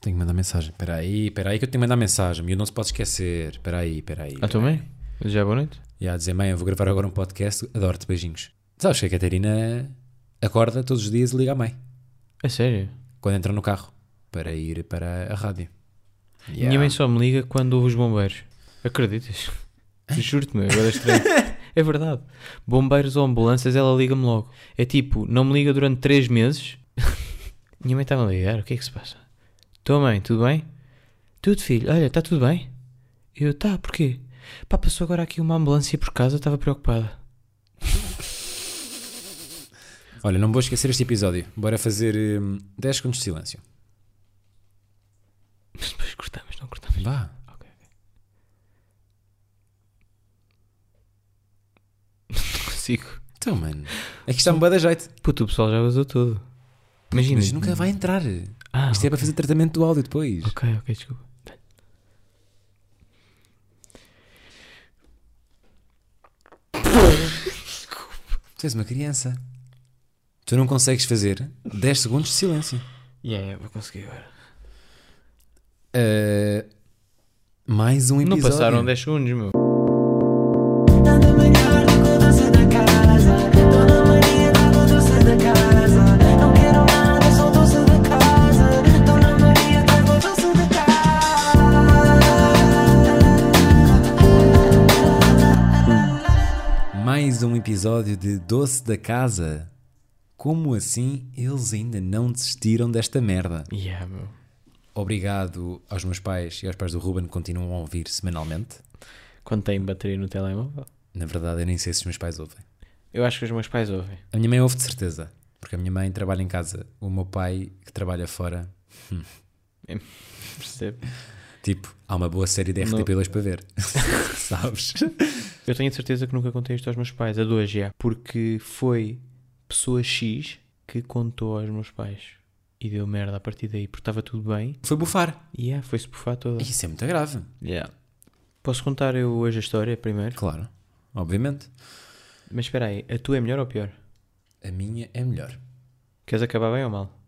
Tenho que mandar mensagem. Espera aí, espera aí que eu tenho que mandar mensagem. E eu não se pode esquecer. Espera aí, espera aí. A tua mãe? Já é boa noite? E a dizer, mãe, eu vou gravar agora um podcast. Adoro-te, beijinhos. Sabes que a Catarina acorda todos os dias e liga à mãe. É sério? Quando entra no carro. Para ir para a rádio. Minha mãe só me liga quando ouve os bombeiros. Acreditas? Juro-te, meu, agora é estranho. é verdade. Bombeiros ou ambulâncias, ela liga-me logo. É tipo, não me liga durante 3 meses. Minha mãe está-me a ligar, o que é que se passa? Tua mãe, tudo bem? Tudo, filho. Olha, está tudo bem? Eu, tá, porquê? Pá, passou agora aqui uma ambulância por casa, estava preocupada. Olha, não vou esquecer este episódio. Bora fazer hum, 10 segundos de silêncio. Mas depois cortamos, não cortamos. Vá. Ok, ok. Não consigo. Então, mano. É que está-me bué da jeito. Puto, o pessoal já usou tudo. Imagina. Mas nunca vai entrar. Ah, Isto é para fazer tratamento do áudio depois. Ok, ok, desculpa. Tu és uma criança. Tu não consegues fazer 10 segundos de silêncio. Yeah, yeah, vou conseguir agora. Uh, mais um Não episódio. passaram 10 segundos, meu. Episódio de Doce da Casa. Como assim eles ainda não desistiram desta merda? Yeah, meu. Obrigado aos meus pais e aos pais do Ruben que continuam a ouvir semanalmente. Quando tem bateria no telemóvel. Na verdade, eu nem sei se os meus pais ouvem. Eu acho que os meus pais ouvem. A minha mãe ouve de certeza, porque a minha mãe trabalha em casa. O meu pai, que trabalha fora, Percebe? Tipo, há uma boa série de Não. RTP2 para ver. Sabes? Eu tenho a certeza que nunca contei isto aos meus pais, a duas já. Porque foi pessoa X que contou aos meus pais. E deu merda a partir daí, porque estava tudo bem. Foi bufar. E yeah, foi-se bufar toda. Isso é muito grave. Yeah. Posso contar eu hoje a história primeiro? Claro, obviamente. Mas espera aí, a tua é melhor ou pior? A minha é melhor. Queres acabar bem ou mal?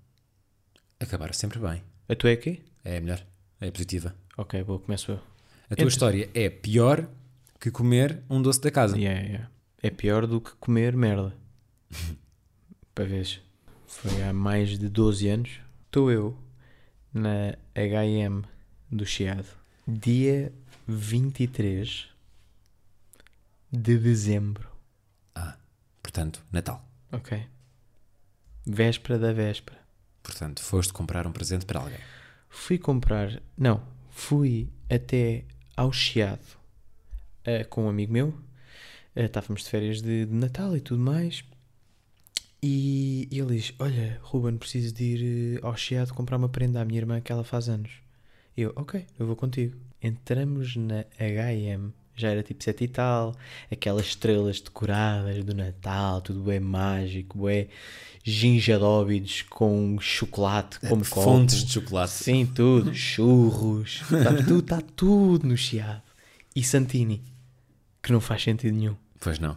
Acabar sempre bem. A tua é quê? É melhor. É positiva. Ok, boa, começo eu. A tua Entre- história é pior que comer um doce da casa. Yeah, yeah. É pior do que comer merda. Para vez. Foi há mais de 12 anos. Estou eu na HM do Chiado. Dia 23 de dezembro. Ah, portanto, Natal. Ok. Véspera da véspera. Portanto, foste comprar um presente para alguém. Fui comprar. Não, fui até ao Chiado eh, com um amigo meu. Eh, estávamos de férias de, de Natal e tudo mais. E ele diz: Olha, Ruben, preciso de ir eh, ao Chiado comprar uma prenda à minha irmã que ela faz anos. Eu, ok, eu vou contigo. Entramos na HM, já era tipo sete e tal, aquelas estrelas decoradas do Natal, tudo é mágico, é ginjadóbidos com chocolate, como copo. Fontes de chocolate. Sim, tudo. Churros. Está tudo, está tudo no chiado. E Santini, que não faz sentido nenhum. Pois não.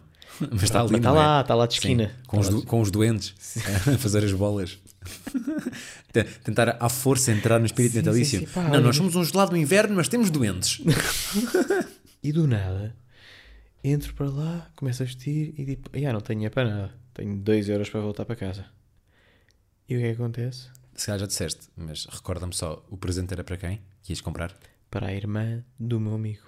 Mas está ali, Está não é? lá, está lá de Sim, esquina. com, os, lá do- com os doentes a fazer as bolas. Te- Tentar à força entrar no espírito Sim, sim, natalício. sim, pá, não, olha- nós somos um gelado do inverno, mas temos doentes. E do nada, entro para lá, começo a vestir e tipo, ah, não tenho dinheiro para nada. Tenho 2 euros para voltar para casa. E o que é que acontece? Se calhar já disseste, mas recorda-me só, o presente era para quem? Que ias comprar? Para a irmã do meu amigo.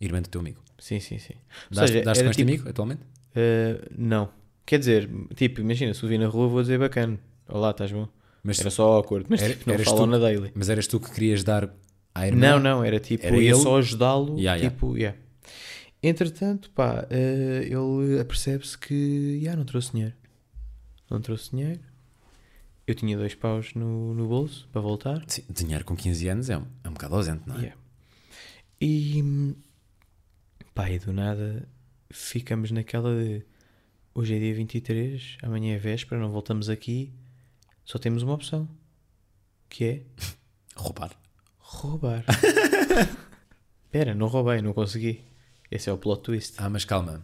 Irmã do teu amigo. Sim, sim, sim. Daste, seja, daste com este tipo- amigo atualmente? Uh, não. Quer dizer, tipo, imagina, se o vi na rua vou dizer bacana. Olá, estás bom? Mas, Era só awkward, mas Era- tipo, não falam tu? na daily. mas eras tu que querias dar à irmã? Não, não, era tipo, Era ia ele? só ajudá-lo. Yeah, yeah. tipo, yeah. Entretanto, pá, eh, ele apercebe-se que, yeah, não trouxe dinheiro. Não trouxe dinheiro. Eu tinha dois paus no, no bolso para voltar. Sim, dinheiro com 15 anos é um, é um bocado ausente, não é? Yeah. E, pá, e do nada ficamos naquela de, hoje é dia 23, amanhã é véspera, não voltamos aqui, só temos uma opção, que é Roubar. Roubar. Espera, não roubei, não consegui. Esse é o plot twist. Ah, mas calma.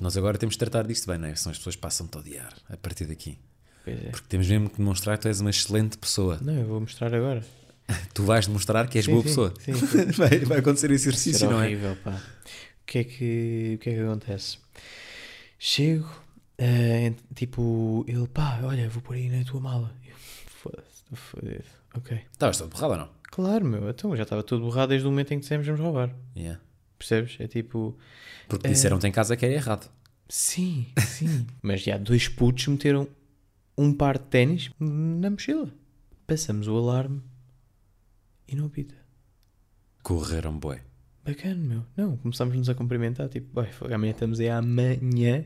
Nós agora temos de tratar disto bem, não é? Senão as pessoas passam-te a odiar a partir daqui. Pois é. Porque temos mesmo que demonstrar que tu és uma excelente pessoa. Não, eu vou mostrar agora. Tu vais demonstrar que és Sim, boa sim, pessoa. sim, sim. vai, vai acontecer esse exercício, não é? horrível, pá. O que é que, o que, é que acontece? Chego, ent- tipo, ele, pá, olha, vou pôr aí na tua mala. Foda-se, estou fodido. Ok. Estavas todo borrado ou não? Claro, meu, então eu já estava todo borrado desde o momento em que dissemos vamos roubar. Yeah. Percebes? É tipo, Porque disseram-te em casa que era errado. sim, sim. Mas já dois putos meteram um par de ténis na mochila. Passamos o alarme e não apita. Correram bué. Bacana, meu. Não, começámos-nos a cumprimentar. Tipo, "Bem, fogo, amanhã estamos aí amanhã.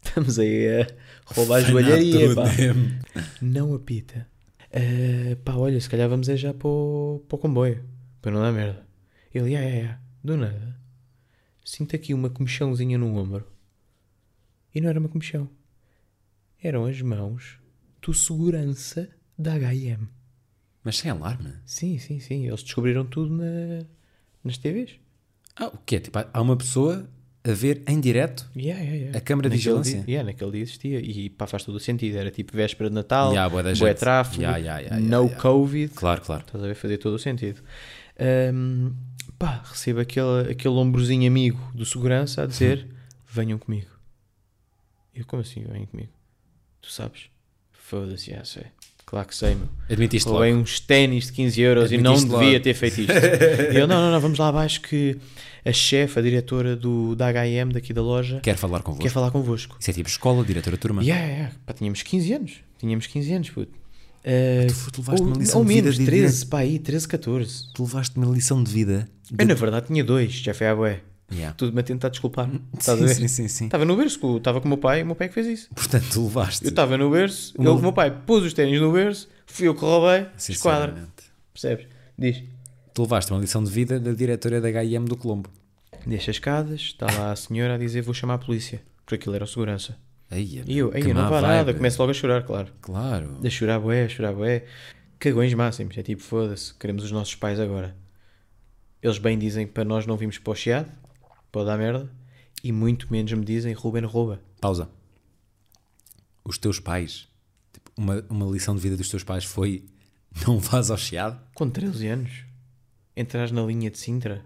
Estamos aí a roubar a joalharia, Tudo pá. Não apita. Ah, pá, olha, se calhar vamos é já para o, para o comboio. Para não dar merda. Ele, é, é, é. Do nada. Sinto aqui uma comichãozinha no ombro. E não era uma comichão. Eram as mãos do segurança da H&M. Mas sem alarme. Sim, sim, sim. Eles descobriram tudo na, nas TVs. Ah, o quê? Tipo, há uma pessoa a ver em direto Yeah, yeah, yeah. A câmara de Naquele vigilância? Dia, naquele dia existia. E pá, faz todo o sentido. Era tipo véspera de Natal, Yeah, bué gente. tráfego, no. Covid. Claro, claro. Estás a ver? Fazia todo o sentido. Ahm, pá, recebo aquele, aquele ombrozinho amigo do segurança a dizer: venham comigo. Eu, como assim, venham comigo? Tu sabes? Foda-se, já sei. Claro que sei, meu. Admitiste logo. Roubei uns ténis de 15 euros e não Admitiste devia logo. ter feito isto. e eu, não, não, não, vamos lá abaixo que a chefe, a diretora do, da H&M daqui da loja, Quer falar convosco. quer falar convosco. Isso é tipo escola, diretora turma. Yeah, yeah. Pá, tínhamos 15 anos. Tínhamos 15 anos, puto. Eh, Tu- tu levaste ou, uma lição ou de vida menos, de 13, pá, aí, 13, 14. Tu levaste uma lição de vida. Eu, na verdade, tinha dois, já foi à bué. Yeah. Tudo-me a tentar desculpar. Estás a Sim, ver? sim, sim, sim. Estava no berço, estava com o meu pai, o meu pai é que fez isso. Portanto, tu levaste. Eu estava no berço, ele, o meu pai pôs os ténis no berço, fui eu que roubei, esquadra. Percebes? Diz. Tu levaste uma lição de vida da diretora da H&M do Colombo. Deixa as escadas, está lá a senhora a dizer vou chamar a polícia. Porque aquilo era o segurança. Aí, E eu, aí eu não vá nada, começo logo a chorar, claro. Claro. A chorar bué, a chorar bué. Cagões máximos. É tipo, foda-se, queremos os nossos pais agora. Eles bem dizem para nós não vimos para o chiado, pode dar merda. E muito menos me dizem Ruben rouba. Pausa. Os teus pais, tipo, uma, uma lição de vida dos teus pais foi não vás ao chiado? Com 13 anos, entras na linha de Sintra.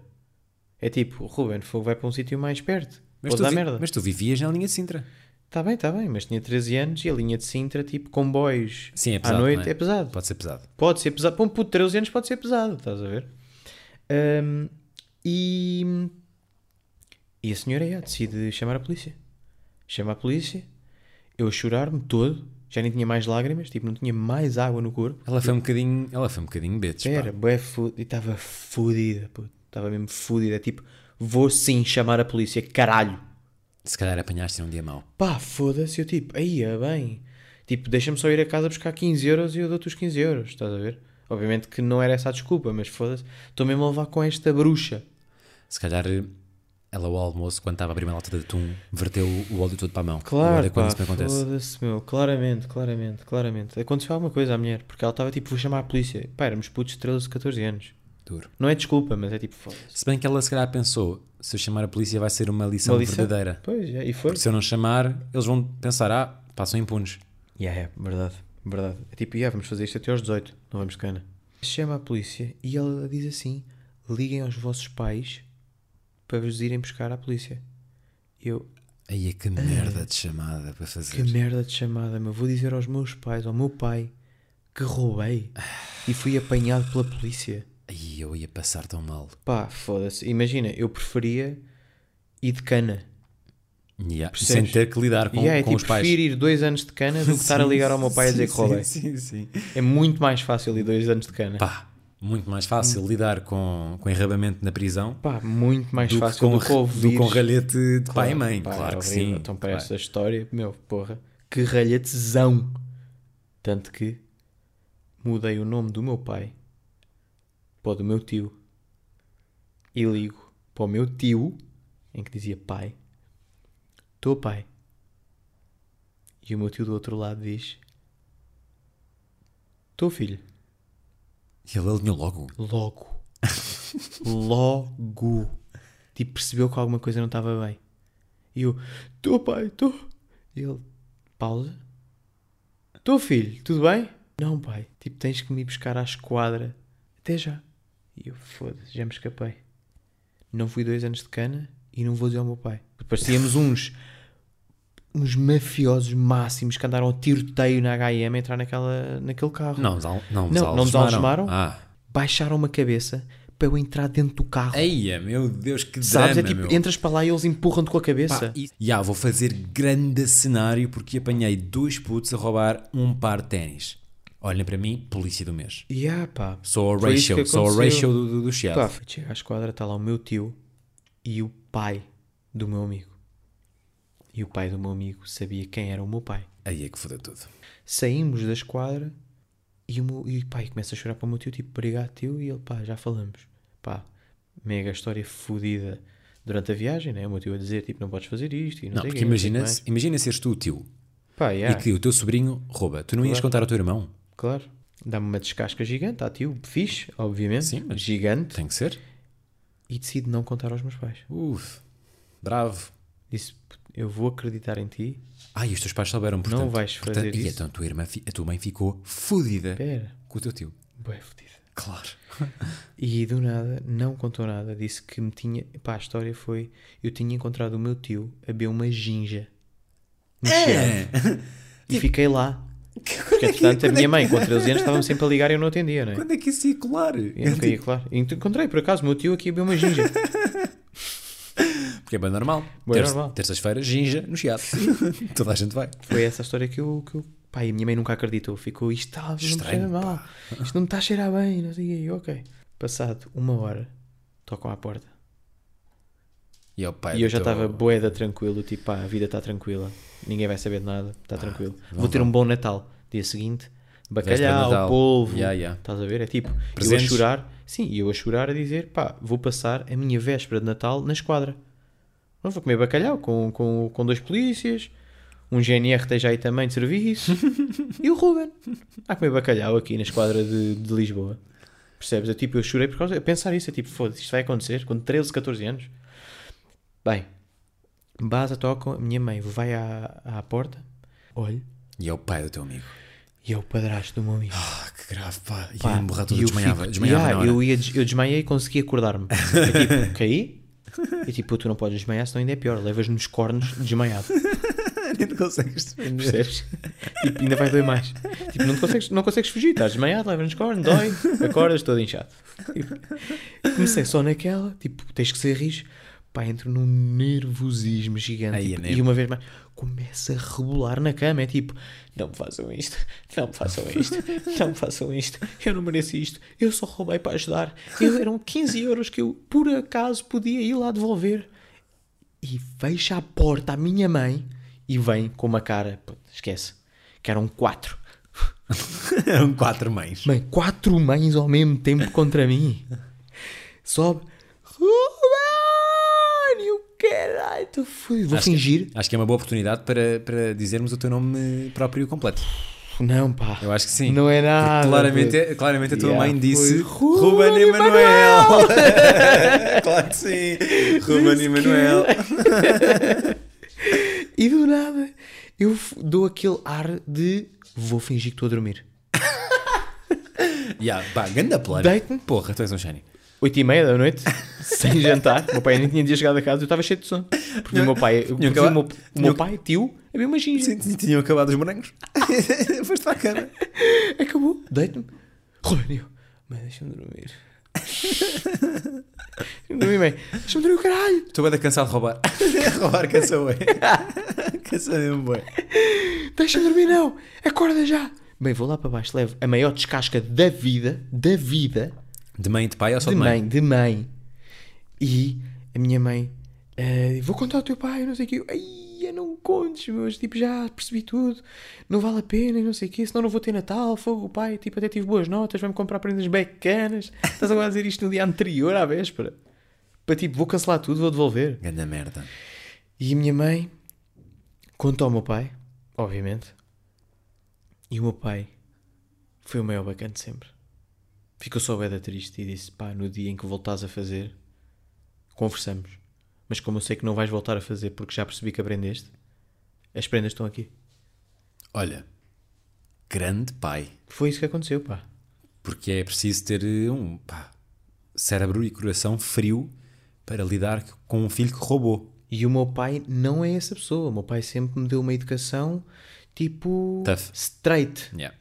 É tipo, Ruben, fogo vai para um sítio mais perto. Mas pode dar vi- merda. mas tu vivias na linha de Sintra. Está bem, está bem, mas tinha 13 anos e a linha de Sintra, tipo, comboios Sim, é à pesado. noite, não é? é pesado. Pode ser pesado. Pode ser pesado. Para um puto de 13 anos pode ser pesado, estás a ver? Ahm, e, e a senhora é, decide chamar a polícia. Chama a polícia, eu a chorar-me todo, já nem tinha mais lágrimas, tipo, não tinha mais água no corpo. Ela foi um bocadinho, ela foi um bocadinho betes. Espera, bué e estava fodida, puto. Estava mesmo fodida, tipo, vou sim chamar a polícia, caralho. Se calhar apanhaste um dia mau. Pá, foda-se, eu tipo, aí é bem. Tipo, deixa-me só ir a casa buscar 15 euros e eu dou-te os 15 euros, estás a ver? Obviamente que não era essa a desculpa, mas foda-se, estou mesmo a levar com esta bruxa. Se calhar ela ao almoço, quando estava a abrir uma lata de atum, verteu o óleo todo para a mão. Claro, Agora, quando pá, isso me acontece. foda-se, meu, claramente, claramente, claramente. Aconteceu alguma coisa à mulher, porque ela estava tipo, vou chamar a polícia. Pá, éramos putos de 13, 14 anos. Duro. Não é desculpa, mas é tipo, foda-se. Se bem que ela se calhar pensou, se eu chamar a polícia vai ser uma lição, Uma lição? verdadeira. Pois, é, e foi. Porque se eu não chamar, eles vão pensar, ah, passam impunes. Yeah, é, verdade, verdade. É tipo, yeah, vamos fazer isto até aos 18, não vamos cana. Chama a polícia e ela diz assim: liguem aos vossos pais para vos irem buscar à polícia. Eu, Aí é que merda de chamada para fazer. que merda de chamada, meu. Vou dizer aos meus pais, ao meu pai, que roubei e fui apanhado pela polícia. Aí eu ia passar tão mal. Pá, foda-se. Imagina, eu preferia ir de cana. Yeah? Sem ter que lidar com, e é, com tipo, os pais. prefiro ir dois anos de cana do que estar a ligar ao meu pai a dizer que roubei. Sim, sim. É muito mais fácil ir dois anos de cana. Pá, muito mais fácil lidar com, com enrabamento na prisão Pá, muito mais do que, fácil com, do que ouvir. do com ralhete de pai e mãe. pá, claro é que sim. Então, para essa história, meu, porra, que ralhetezão. Tanto que mudei o nome do meu pai para o do meu tio e ligo para o meu tio, em que dizia pai, estou pai. E o meu tio do outro lado diz: Estou filho. E ele alinhou logo. Logo. Logo. Tipo, percebeu que alguma coisa não estava bem. E eu, estou pai, estou. E ele, pausa. Estou filho, tudo bem? Não pai, tipo, tens que me ir buscar à esquadra até já. E eu, foda-se, já me escapei. Não fui dois anos de cana e não vou dizer ao meu pai. Parecíamos uns uns mafiosos máximos que andaram a tiroteio na H&M a entrar naquela, naquele carro. Não, não, vos Não, não nos algemaram? Ah. Baixaram uma cabeça para eu entrar dentro do carro. Eia, meu Deus, que Sabes? drama, é tipo, meu. entras para lá e eles empurram-te com a cabeça. Pá, e, Ya, vou fazer grande cenário porque apanhei dois putos a roubar um par de ténis. Olhem para mim, polícia do mês. E ah, pá. Sou isso ratio, sou aconteceu. ratio do, do, do. Pá, foi chegar à esquadra, está lá o meu tio e o pai do meu amigo. E o pai do meu amigo sabia quem era o meu pai. Aí é que fodeu tudo. Saímos da esquadra e o meu e pai começa a chorar para o meu tio, tipo, obrigado tio, e ele, pá, já falamos. Pá, mega história fodida durante a viagem, né? O meu tio a dizer, tipo, não podes fazer isto e não, Não, porque imagina, mais. imagina seres tu o tio Pá, yeah, e que o teu sobrinho rouba. Tu não ias Claro. contar ao teu irmão? claro. Dá-me uma descasca gigante, ah tio, fixe, obviamente, Sim, mas- gigante, Tem que ser. e decido não contar aos meus pais. Uf, bravo. Disse, eu vou acreditar em ti, Ah, e os teus pais souberam, portanto. Não vais portanto, fazer e isso. então a tua, irmã, a tua mãe ficou fodida com o teu tio. bué fodida. Claro. E do nada, não contou nada. Disse que me tinha. Pá, a história foi. Eu tinha encontrado o meu tio a beber uma ginja. No Chiado. E fiquei lá. Porque, entretanto, a minha mãe, com 13 anos, estava-me sempre a ligar e eu não atendia, não é? Quando é que isso ia colar? Eu nunca ia, claro. E encontrei, por acaso, o meu tio aqui a beber uma ginja. Porque é bem normal. Bem Terça- normal. Terças-feiras, ginja no chiado. Toda a gente vai. Foi essa a história que eu. Que eu pá, e a minha mãe nunca acreditou. Ficou, isto está, não Estranho, mal. Isto não me está a cheirar bem. Não sei eu, ok. Passado uma hora, tocam à porta. E, é E eu já teu- estava boeda tranquilo, tipo, pá, a vida está tranquila, ninguém vai saber de nada, está tranquilo. vão, Vou ter um bom Natal. Dia seguinte, bacalhau, polvo, Yeah, yeah. estás a ver? É tipo, eu Presentes? a chorar, sim, e eu a chorar a dizer, pá, vou passar a minha véspera de Natal na esquadra. Não vou comer bacalhau com, com, com dois polícias, um GNR esteja aí também de serviço, e o Ruben. A comer bacalhau aqui na esquadra de, de Lisboa. Percebes? É tipo, eu chorei por causa a pensar isso, é tipo, foda-se, isto vai acontecer com 13, 14 anos. Bem, Baza toca, a minha mãe vai à, à porta, olha, E é o pai do teu amigo. e é o padrasto do meu amigo. Ah, que grave, pá. E Pá, tudo, e eu desmaiava. fico- desmaiava Yeah, eu, ia, eu desmaiei e consegui acordar-me. É tipo, caí? E tipo, tu não podes desmaiar, senão ainda é pior. Levas nos cornos desmaiado. Nem te consegues defender. Percebes? tipo, ainda vai doer mais. Tipo, não, consegues, não consegues fugir, estás desmaiado, levas nos cornos, dói, acordas todo inchado. Tipo, comecei só naquela, tipo, tens que ser rijo. Pá, entro num nervosismo gigante. Aí é tipo, e uma vez mais, começa a rebolar na cama. É tipo, não me façam isto, não me façam isto, não me façam isto. Eu não mereço isto. Eu só roubei para ajudar. Eu, eram 15 euros que eu, por acaso, podia ir lá devolver. E fecha a porta a minha mãe e vem com uma cara, pô, esquece, que eram quatro. Eram quatro mães. Mãe, quatro mães ao mesmo tempo contra mim. Sobe. Ruben! E o tu fui. Vou Acho que- fingir. Acho que é uma boa oportunidade para, para dizermos o teu nome próprio completo. Não, pá. Eu acho que sim. Não é nada. Claramente, é- claramente a tua Yeah, mãe disse Ruben Emanuel. claro que sim. Ruben Emanuel. E do nada, eu dou aquele ar de vou fingir que estou a dormir. Yeah, pá, ganda plano. Deito-me. Porra, tu és um gênio. Oito e meia da noite, sem jantar. O meu pai nem tinha dia chegado a casa, eu estava cheio de sono. Porque o meu pai, o meu, o meu pai, tio, havia uma ginja. Sim, tinham acabado os morangos. Foste para a cama. Acabou. Deito-me. Ruben, eu. Mãe, deixa-me dormir. Dormir, mãe. Deixa-me dormir o caralho. Estou bem cansado de roubar. roubar cansa bué. Cansa mesmo bué. Deixa-me dormir, não. Acorda já. Bem, vou lá para baixo. Levo a maior descasca da vida, da vida, De mãe e de pai ou só de de mãe? mãe, de mãe. E a minha mãe, eh, vou contar ao teu pai, não sei o quê. Ai, não contes, meus, tipo, já percebi tudo. Não vale a pena, e não sei o quê, senão não vou ter Natal. Fogo, o pai, tipo, até tive boas notas, vai-me comprar prendas bacanas. Estás agora a dizer isto no dia anterior, à véspera. Para tipo, vou cancelar tudo, vou devolver. Ganda merda. E a minha mãe contou ao meu pai, obviamente. E o meu pai foi o maior bacana de sempre. Ficou só beda triste e disse: pá, no dia em que voltares a fazer, conversamos. Mas como eu sei que não vais voltar a fazer porque já percebi que aprendeste, as prendas estão aqui. Olha, grande pai. Foi isso que aconteceu, pá. Porque é preciso ter eh, um pá, cérebro e coração frio para lidar com um filho que roubou. E o meu pai não é essa pessoa. O meu pai sempre me deu uma educação tipo. Tough. straight. Yeah.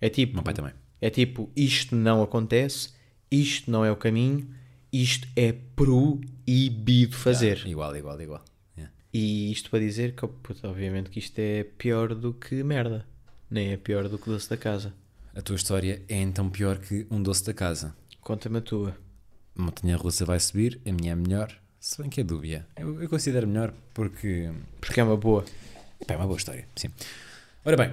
É tipo. O meu pai também. É tipo, isto não acontece, isto não é o caminho, isto é proibido fazer. Igual, igual, igual. Yeah. E isto para dizer que, puta, obviamente, que isto é pior do que merda. Nem é pior do que doce da casa. A tua história é então pior que um doce da casa. Conta-me a tua. A montanha russa vai subir, a minha é melhor, se bem que é dúbia. Eu, eu considero melhor porque Porque é uma boa. é uma boa história. Sim. Ora bem,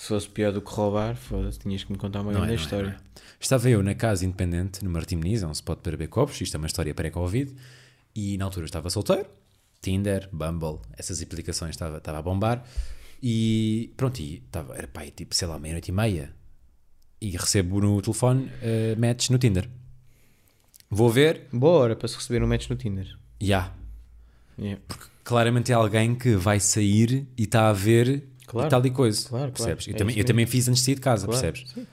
Se fosse pior do que roubar, foda-se, tinhas que me contar uma Não é, grande é, história. é. Estava eu na casa independente, no Martim Meniz, é um spot para beber copos, isto é uma história pré-Covid, e na altura estava solteiro, Tinder, Bumble, essas aplicações estava, estava a bombar, e pronto, e estava, era pá, tipo, sei lá, meia-noite e meia, e recebo no telefone uh, match no Tinder. Vou ver, Boa hora para se receber um match no Tinder. já, Yeah. claramente é alguém que vai sair e está a ver Claro. e tal e coisa, Claro, claro. percebes? É Eu, também, isso eu também fiz antes de sair de casa, Claro, percebes? sim.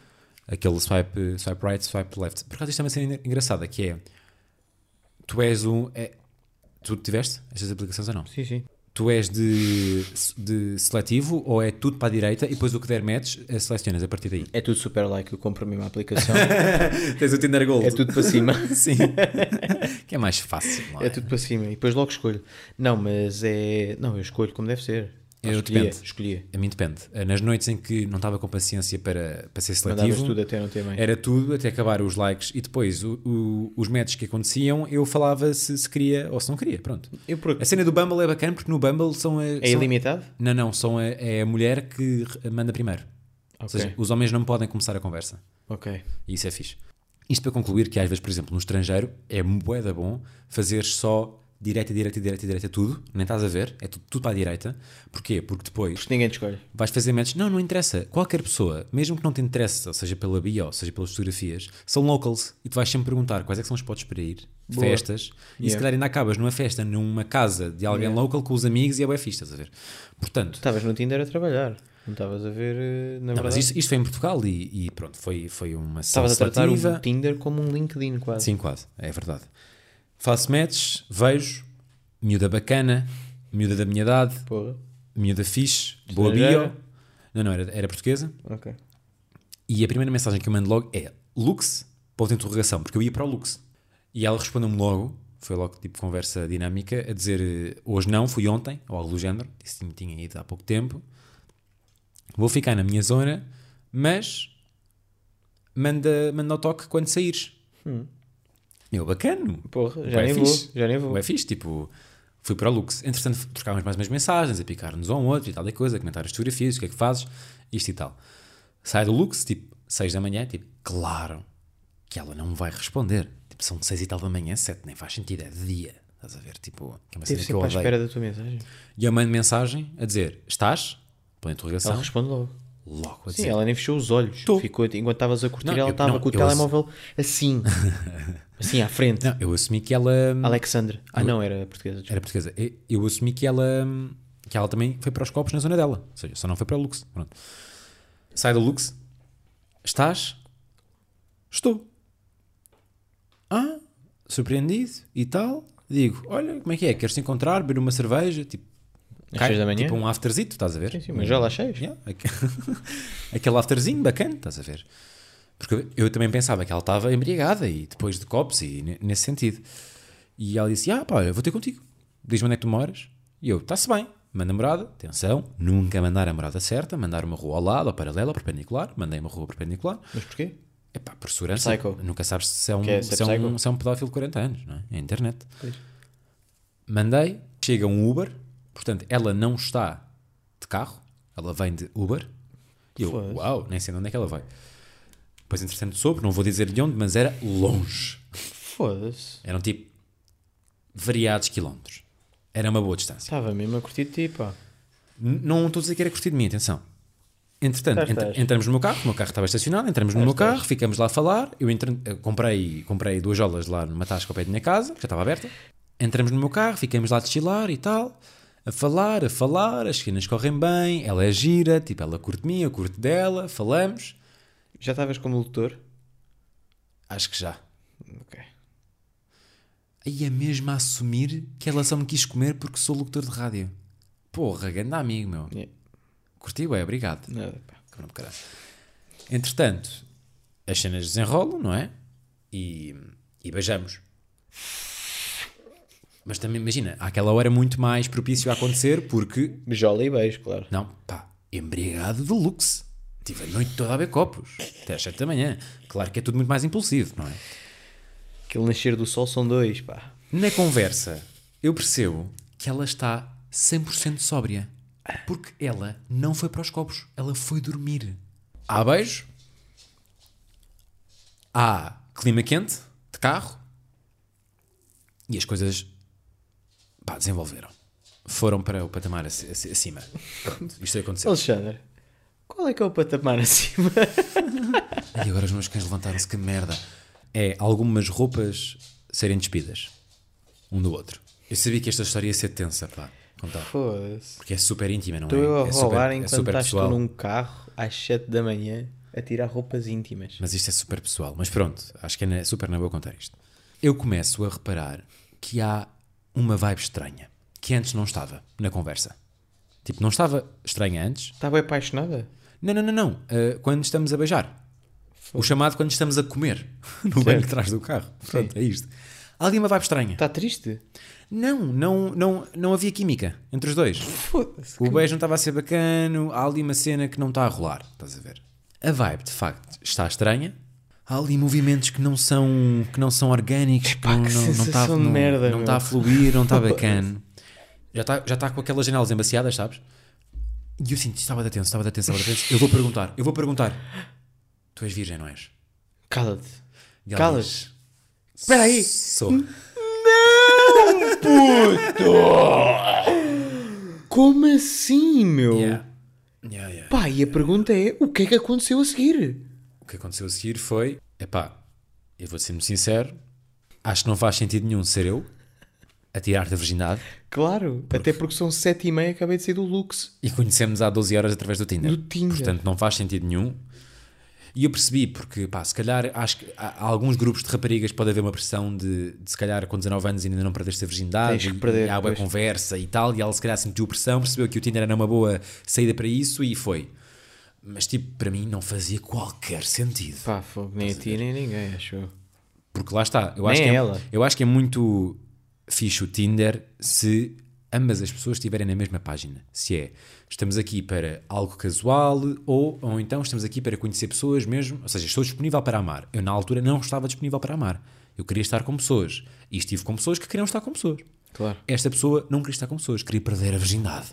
aquele swipe, swipe right, swipe left. Por acaso isto é uma cena engraçada, que é, tu és um, é, tu tiveste estas aplicações ou não? Sim, sim. Tu és de, de seletivo ou é tudo para a direita e depois o que der match, eh, selecionas a partir daí? É tudo super like. Eu compro a mesma aplicação. Tens o Tinder Gold. é tudo para cima. Sim. que é mais fácil, é? É tudo para cima. E depois logo escolho. Não, mas é. Não, eu escolho como deve ser. Eu escolhia, depende. escolhia. A mim depende. Eh, Nas noites em que não estava com paciência para, para ser Mandavas seletivo, tudo até não ter mais. era tudo até acabar os likes e depois o- o- os matches que aconteciam, eu falava se, se queria ou se não queria. Pronto. Por... A cena do Bumble é bacana porque no Bumble são a, É são- ilimitado? Não, não, são a, é a mulher que manda primeiro. Ou Ok. seja, os homens não podem começar a conversa. Ok. E isso é fixe. Isto para concluir que às vezes, por exemplo, no estrangeiro é bué da bom fazer só direita, direita, direita, direita, tudo. Nem estás a ver. É tudo, tudo para a direita. Porquê? Porque depois Porque ninguém te escolhe. vais fazer matches. Não, não interessa. Qualquer pessoa, mesmo que não te interesse, seja pela bio, ou seja pelas fotografias, são locals. E tu vais sempre perguntar quais é que são os spots para ir, Boa. festas. E se Yeah. calhar ainda acabas numa festa, numa casa de alguém Yeah. local com os amigos e é fixe, estás a ver? Portanto, Estavas no Tinder a trabalhar. Não estavas a ver, eh, na não, mas verdade. isto, isto foi em Portugal e, e pronto, foi, foi uma Estavas a tratar o Tinder como um LinkedIn quase. Sim, quase, é verdade. Faço matches, vejo, miúda bacana, miúda da minha idade, Porra. miúda fixe, boa bio. Não, não, era, era portuguesa. Ok. E a primeira mensagem que eu mando logo é Lux, ponto de interrogação, porque eu ia para o Lux. E ela respondeu-me logo, foi logo tipo conversa dinâmica, a dizer hoje não, fui ontem, ou algo do género, disse que me tinha ido há pouco tempo. Vou ficar na minha zona, mas manda, manda o toque quando saíres. Hum. Eu, bacano. Porra, já nem vou. Já nem vou. É fixe, tipo, fui para o Lux. Entretanto, trocávamos mais umas mensagens, a picar-nos um ao outro e tal e coisa, a comentar as fotografias, o que é que fazes, isto e tal. Sai do Lux, tipo, 6 da manhã, tipo, claro que ela não vai responder. Tipo, são 6 e tal da manhã, 7, nem faz sentido, é de dia. Estás a ver? Tipo, que é uma cena que eu odeio. espera da tua mensagem. E eu mando mensagem a dizer, estás? Põe interrogação. Ela responde logo. Logo a Sim, dizer. ela nem fechou os olhos. Tô. Ficou, enquanto estavas a curtir, Não, ela eu- estava com o eu telemóvel assim. assim, à frente. Não, eu assumi que ela... Alexandre. Ah, não, era portuguesa. desculpa. Era portuguesa. Eu- Eu assumi que ela, que ela também foi para os copos na zona dela. Ou seja, só não foi para o Lux. Pronto. Sai do Lux. Estás? Estou. Ah, surpreendido e tal. Digo, olha, como é que é? Queres te encontrar, beber uma cerveja? Tipo, Às cai- da manhã? tipo um afterzito, estás a ver? Sim, sim, mas já lá cheios. Yeah, aque- Aquele afterzinho bacana, estás a ver? Porque eu também pensava que ela estava embriagada e depois de copos e ne- nesse sentido. E ela disse: Ah, pá, eu vou ter contigo. Diz-me onde é que tu moras. E eu: Está-se bem. Manda morada, atenção, nunca mandar a morada certa, mandar uma rua ao lado, ou paralela, ou perpendicular. Mandei uma rua perpendicular. Mas porquê? Epá, por segurança, Psycho. nunca sabes se é um, Que é se é um, se é um pedófilo de 40 anos, não é? É internet. Pois. Mandei, chega um Uber, portanto, ela não está de carro, ela vem de Uber. E eu, Foda-se. uau, nem sei de onde é que ela vai. Depois, entretanto, soube, não vou dizer de onde, mas era longe. Foda-se. Eram tipo variados quilómetros. Era uma boa distância. Estava mesmo a curtir de ti, pá. N- Não estou a dizer que era curtir de mim, atenção. Entretanto, Estás, entra- estás. entramos no meu carro, o meu carro estava estacionado, entramos no meu estás. carro, ficamos lá a falar. Eu entre- eh, comprei, comprei duas jolas lá numa tasca ao pé da minha casa, que já estava aberta. Entramos no meu carro, ficamos lá a deschilar e tal, a falar, a falar, as cenas correm bem, ela é gira, tipo, ela curte mim, eu curto dela, falamos. Já estavas como locutor? Acho que já. Ok. Aí é mesmo a assumir que ela só me quis comer porque sou locutor de rádio. Porra, grande amigo, meu. Yeah. Curtiu, é, obrigado. Nada, pá. Entretanto, as cenas desenrolam, não é? E, e beijamos. Mas também, imagina, àquela hora é muito mais propício a acontecer porque, Beijola e beijo, claro. não, pá, embriagado de luxo. Tive a noite toda a ver copos, até às 7 da manhã. Claro que é tudo muito mais impulsivo, não é? Aquele nascer do sol são dois, pá. Na conversa, eu percebo que ela está 100% sóbria. Porque ela não foi para os copos, ela foi dormir. Há beijo, há clima quente de carro e as coisas pá, desenvolveram. Foram para o patamar ac- ac- acima. Pronto, isto aconteceu. Alexandre, qual é que é o patamar acima? E agora os meus cães levantaram-se, que merda. É algumas roupas serem despidas um do outro. Eu sabia que esta história ia ser tensa, pá. Foda-se. Porque é super íntima, não Estou é? a é roubar super, é enquanto super estás pessoal. num carro às 7 da manhã a tirar roupas íntimas. Mas isto é super pessoal. Mas pronto, acho que é super na boa contar isto. Eu começo a reparar que há uma vibe estranha que antes não estava na conversa. Tipo, não estava estranha antes. Estava apaixonada? Não, não, não, não. Uh, quando estamos a beijar. O chamado quando estamos a comer no banco de trás do carro. Pronto, é isto. Há ali uma vibe estranha. Está triste? Não, não, não, não havia química entre os dois. O beijo não estava a ser bacano, há ali uma cena que não está a rolar, estás a ver? A vibe, de facto, está estranha. Há ali movimentos que não são, que não são orgânicos, que não, que não, não, está, não, merda, não está a fluir, não está bacana. Já está, já está com aquelas janelas embaciadas, sabes? E eu sinto, estava de atenção, estava de atenção, estava de atenção. Eu vou perguntar, eu vou perguntar. Tu és virgem, não és? Cala-te. Diz, Espera aí. Sou. Como assim, meu? Yeah. Yeah, yeah. Pá, e a pergunta é: o que é que aconteceu a seguir? O que aconteceu a seguir foi: epá, eu vou ser muito sincero, acho que não faz sentido nenhum ser eu a tirar-te a virgindade Claro, até porque são 7 e meia, acabei de sair do Lux. e conhecemos há 12 horas através do Tinder. Do Tinder. Portanto, não faz sentido nenhum. E eu percebi, porque pá, se calhar acho que há, alguns grupos de raparigas pode haver uma pressão de, de se calhar com 19 anos ainda não perdeste a virgindade, Tens que e- perder, e há boa conversa e tal, e ela se calhar sentiu pressão, percebeu que o Tinder era uma boa saída para isso e foi. Mas tipo, para mim não fazia qualquer sentido. Pá, fogo, nem a ti nem ninguém, acho eu. Porque lá está, eu Nem acho, que é, ela. eu acho que é muito fixe o Tinder se ambas as pessoas estiverem na mesma página. Se é, estamos aqui para algo casual ou, ou então estamos aqui para conhecer pessoas mesmo, ou seja, estou disponível para amar. Eu na altura não estava disponível para amar. Eu queria estar com pessoas. E estive com pessoas que queriam estar com pessoas. Claro. Esta pessoa não queria estar com pessoas, queria perder a virgindade.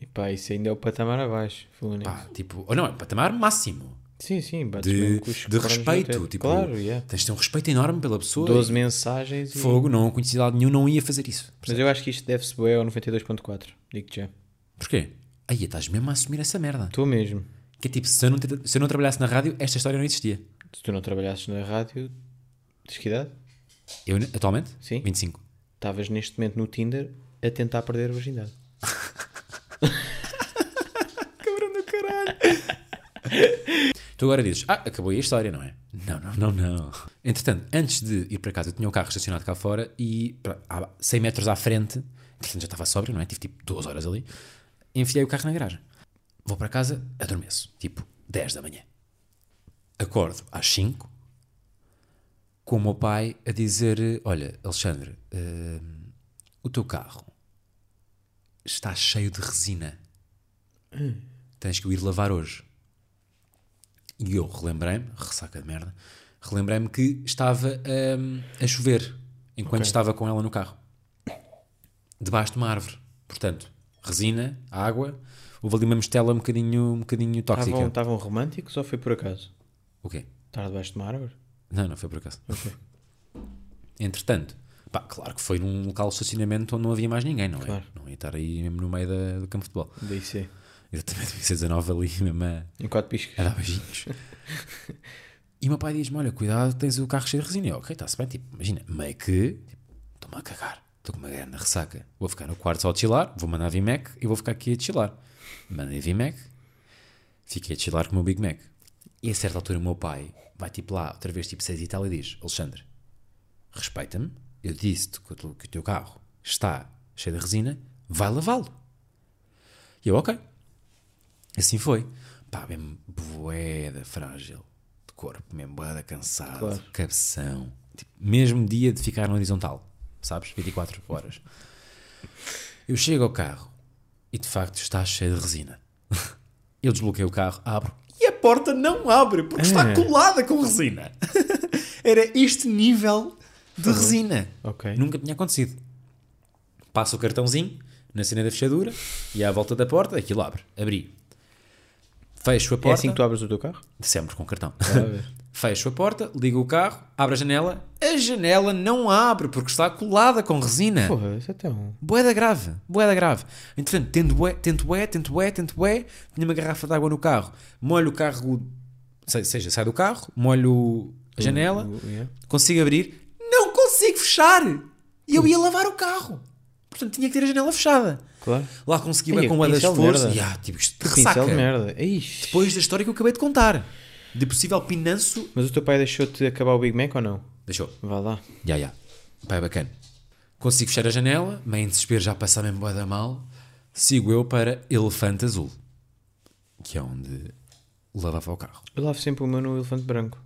E pá, isso ainda é o patamar abaixo. Fúnix. Pá, tipo, ou não, é patamar máximo. Sim, sim, bates De, mesmo com os de respeito. Tipo, Claro, yeah. tens de ter um respeito enorme pela pessoa. 12 mensagens e... Fogo, não conheci lado nenhum, não ia fazer isso. Mas eu acho que isto deve-se bem ao 92.4. Digo-te já. Porquê? Aí estás mesmo a assumir essa merda. Tu mesmo. Que é tipo, se eu, não, se eu não trabalhasse na rádio, esta história não existia. Se tu não trabalhasses na rádio, tens que idade? Eu, atualmente? Sim. 25. Estavas neste momento no Tinder a tentar perder a virgindade. Cabrão do caralho. Tu agora dizes, ah, acabou aí a história, não é? Não, não, não, não. Entretanto, antes de ir para casa, eu tinha o carro estacionado cá fora e a 100 metros à frente, entretanto já estava sóbrio, não é? Tive tipo duas horas ali. Enfiei o carro na garagem. Vou para casa, adormeço. Tipo 10 da manhã. Acordo às 5 com o meu pai a dizer: Olha, Alexandre, hum, o teu carro está cheio de resina. Tens que o ir lavar hoje. E eu relembrei-me, ressaca de merda, relembrei-me que estava hum, a chover enquanto Ok. estava com ela no carro, debaixo de uma árvore. Portanto, resina, água, houve ali uma mistela um bocadinho, um bocadinho tóxica. Estavam, estavam românticos ou foi por acaso? O quê? Estar debaixo de uma árvore? Não, não foi por acaso. Entretanto, pá, claro que foi num local de estacionamento onde não havia mais ninguém, não é? Claro. Não ia estar aí mesmo no meio da- do campo de futebol. Daí sim. Exatamente, devia ser 19 ali mesmo a, Em quatro piscas. a dar beijinhos. e o meu pai diz-me: Olha, cuidado, tens o carro cheio de resina. Eu, ok, está-se bem. Tipo, imagina, meio que tipo, estou-me a cagar, estou com uma grande ressaca. Vou ficar no quarto só a chilar, vou mandar vir Mac e vou ficar aqui a chilar. Mandei vir Mac, fiquei a chilar com o meu Big Mac. E a certa altura o meu pai vai tipo lá, outra vez tipo 6 e tal, e diz: Alexandre, respeita-me, eu disse-te que o teu carro está cheio de resina, vai lavá-lo. E eu, ok. Assim foi. Pá, mesmo boeda frágil de corpo, mesmo boeda cansado, Claro. cabeção. Tipo, mesmo dia de ficar na horizontal, sabes? 24 horas. Eu chego ao carro e de facto está cheio de resina. Eu desbloqueio o carro, abro e a porta não abre porque está Ah. colada com resina. Era este nível de resina. Ok. Nunca tinha acontecido. Passo o cartãozinho na cena da fechadura e à volta da porta, aquilo abre. Abri. Fecho a É porta. assim que tu abres o teu carro? Sempre com cartão. Fecho a porta, ligo o carro, abro a janela. A janela não abre porque está colada com resina. Porra, isso é tão. Boeda grave, boeda grave. Entretanto, tento bué, tento bué, tento bué, tento bué. Tinha uma garrafa de água no carro. Molho o carro, se- seja, sai do carro, molho a janela, o- yeah. consigo abrir, não consigo fechar. E eu ia lavar o carro. Portanto, tinha que ter a janela fechada. Claro. Lá consegui bué com uma das forças. E, ah, tipo, isto de Pincel ressaca. de merda. Ixi. Depois da história que eu acabei de contar. De possível pinanço. Mas o teu pai deixou-te acabar o Big Mac ou não? Deixou. Vá lá. Já, já. Pai, bacana. Consigo fechar a janela, meio em desespero, já passar mesmo bué da mal. Sigo eu para Elefante Azul, que é onde lavava o carro. Eu lavo sempre o meu no elefante branco.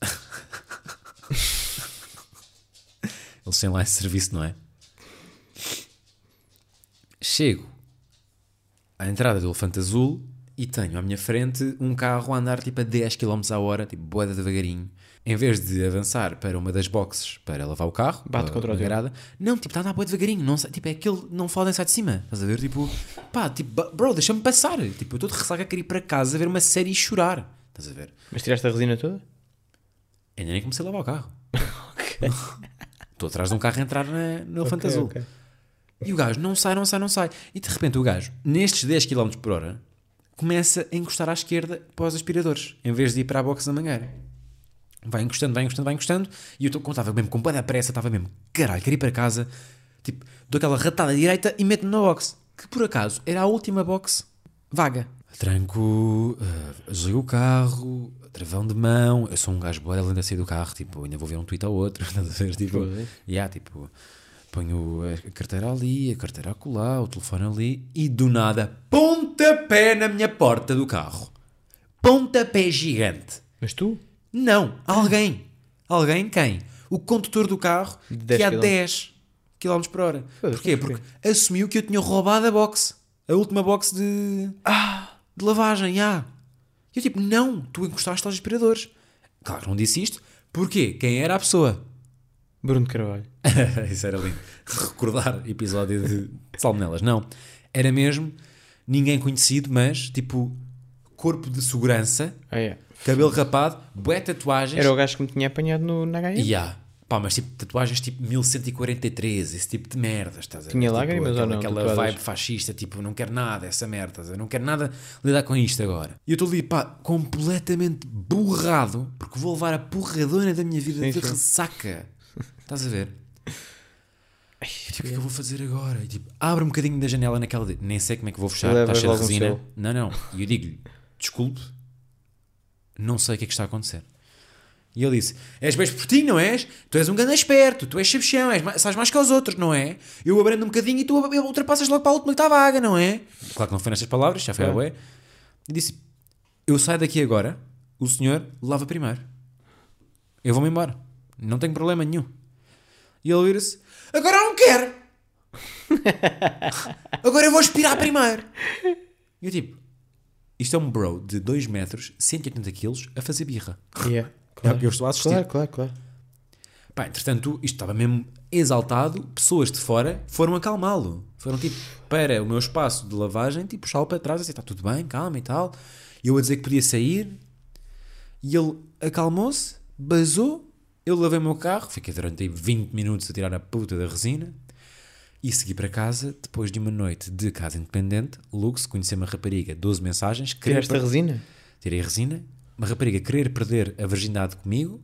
Eles têm lá esse serviço, não é? Chego à entrada do Elefante Azul e tenho à minha frente um carro a andar tipo a 10 km a hora, tipo boeda devagarinho. Em vez de avançar para uma das boxes para lavar o carro, Bate contra a teu. garada, não, tipo, está a andar boeda devagarinho. Não, tipo, é aquele, não fodem sai de cima. Estás a ver? Tipo, pá, tipo, bro, deixa-me passar. Tipo, eu estou de ressaca a querer ir para casa ver uma série e chorar. Estás a ver? Mas tiraste a resina toda? Ainda nem comecei a lavar o carro. Estou atrás de um carro a entrar na, no Elefante Ok, Azul. ok. E o gajo não sai, não sai, não sai. E de repente o gajo, nestes 10 km por hora, começa a encostar à esquerda para os aspiradores, em vez de ir para a box da mangueira. Vai encostando, vai encostando, vai encostando. E eu como estava mesmo com boa pressa, estava mesmo, caralho, quero ir para casa. Tipo, dou aquela ratada à direita e meto-me na box. Que por acaso era a última box vaga. Tranco, uh, desligo o carro, travão de mão. Eu sou um gajo boa lendo a sair do carro. Tipo, ainda vou ver um tweet ao outro. Estás a ver? Tipo, yeah, tipo, ponho a carteira ali, a carteira acolá, o telefone ali. E do nada, pontapé na minha porta do carro. Pontapé gigante. Mas tu? Não, alguém. Alguém quem? O condutor do carro que 10 há km. 10 km por hora. Porquê? Porque assumiu que eu tinha roubado a box. A última box de, Ah! de lavagem. Ah. E eu tipo, não, tu encostaste aos aspiradores. Claro, não disse isto. Porquê? Quem era a pessoa? Bruno Carvalho. Isso era lindo. Recordar episódio de Salmonelas. Não. Era mesmo ninguém conhecido, mas tipo corpo de segurança, Ah, é. cabelo rapado, bué tatuagens. Era o gajo que me tinha apanhado no, na. E há. Pá, mas tipo tatuagens tipo 1143, esse tipo de merdas, estás a ver? Tinha Tipo, lágrimas ou aquela, não, Aquela tatuadas? vibe fascista, tipo, não quero nada, essa merda, estás a ver? não quero nada lidar com isto agora. E eu estou ali, pá, completamente borrado, porque vou levar a porradona da minha vida Sim, de sim. ressaca. Estás a ver? E, tipo, o que é que eu vou fazer agora? E, tipo, abre um bocadinho da janela naquela. de- Nem sei como é que vou fechar, está cheio de logo um resina. selo. Não, não. E eu digo-lhe, desculpe, não sei o que é que está a acontecer. E ele disse: És bem espertinho, não és? Tu és um grande esperto, tu és chabichão, és mais, sabes mais que os outros, não é? Eu abrando um bocadinho e tu ultrapassas logo para a última que está vaga, não é? Claro que não foi nestas palavras, já foi a Claro. bué. E disse: Eu saio daqui agora, o senhor lava primeiro. Eu vou-me embora, não tenho problema nenhum. E ele vira-se: Agora não quero! agora eu vou aspirar primeiro! E eu tipo: Isto é um bro de 2 metros, 180 quilos, a fazer birra. Yeah. É o que eu estou a assistir. Claro, claro, claro. Pá, entretanto, isto estava mesmo exaltado, pessoas de fora foram acalmá-lo. Foram tipo para o meu espaço de lavagem, tipo, puxá-lo para trás, assim, está tudo bem, calma e tal. E eu a dizer que podia sair, e ele acalmou-se, basou, eu lavei o meu carro, fiquei durante aí 20 minutos a tirar a puta da resina, e segui para casa, depois de uma noite de casa independente, Lux, conhecer uma rapariga, 12 mensagens, Tiraste a resina? tirei a resina, uma rapariga querer perder a virgindade comigo,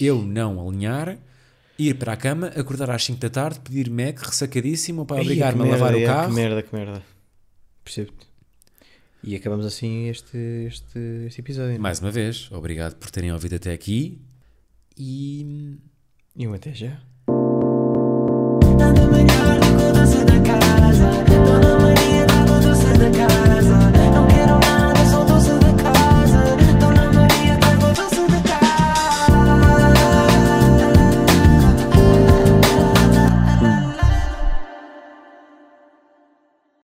eu não alinhar, ir para a cama, acordar às 5 da tarde, pedir Mac, ressacadíssimo, para Ai, obrigar-me a lavar o carro. Que merda, que merda. Percebo-te. E acabamos assim este, este, este episódio. não é? Mais uma vez, obrigado por terem ouvido até aqui e. E um até já.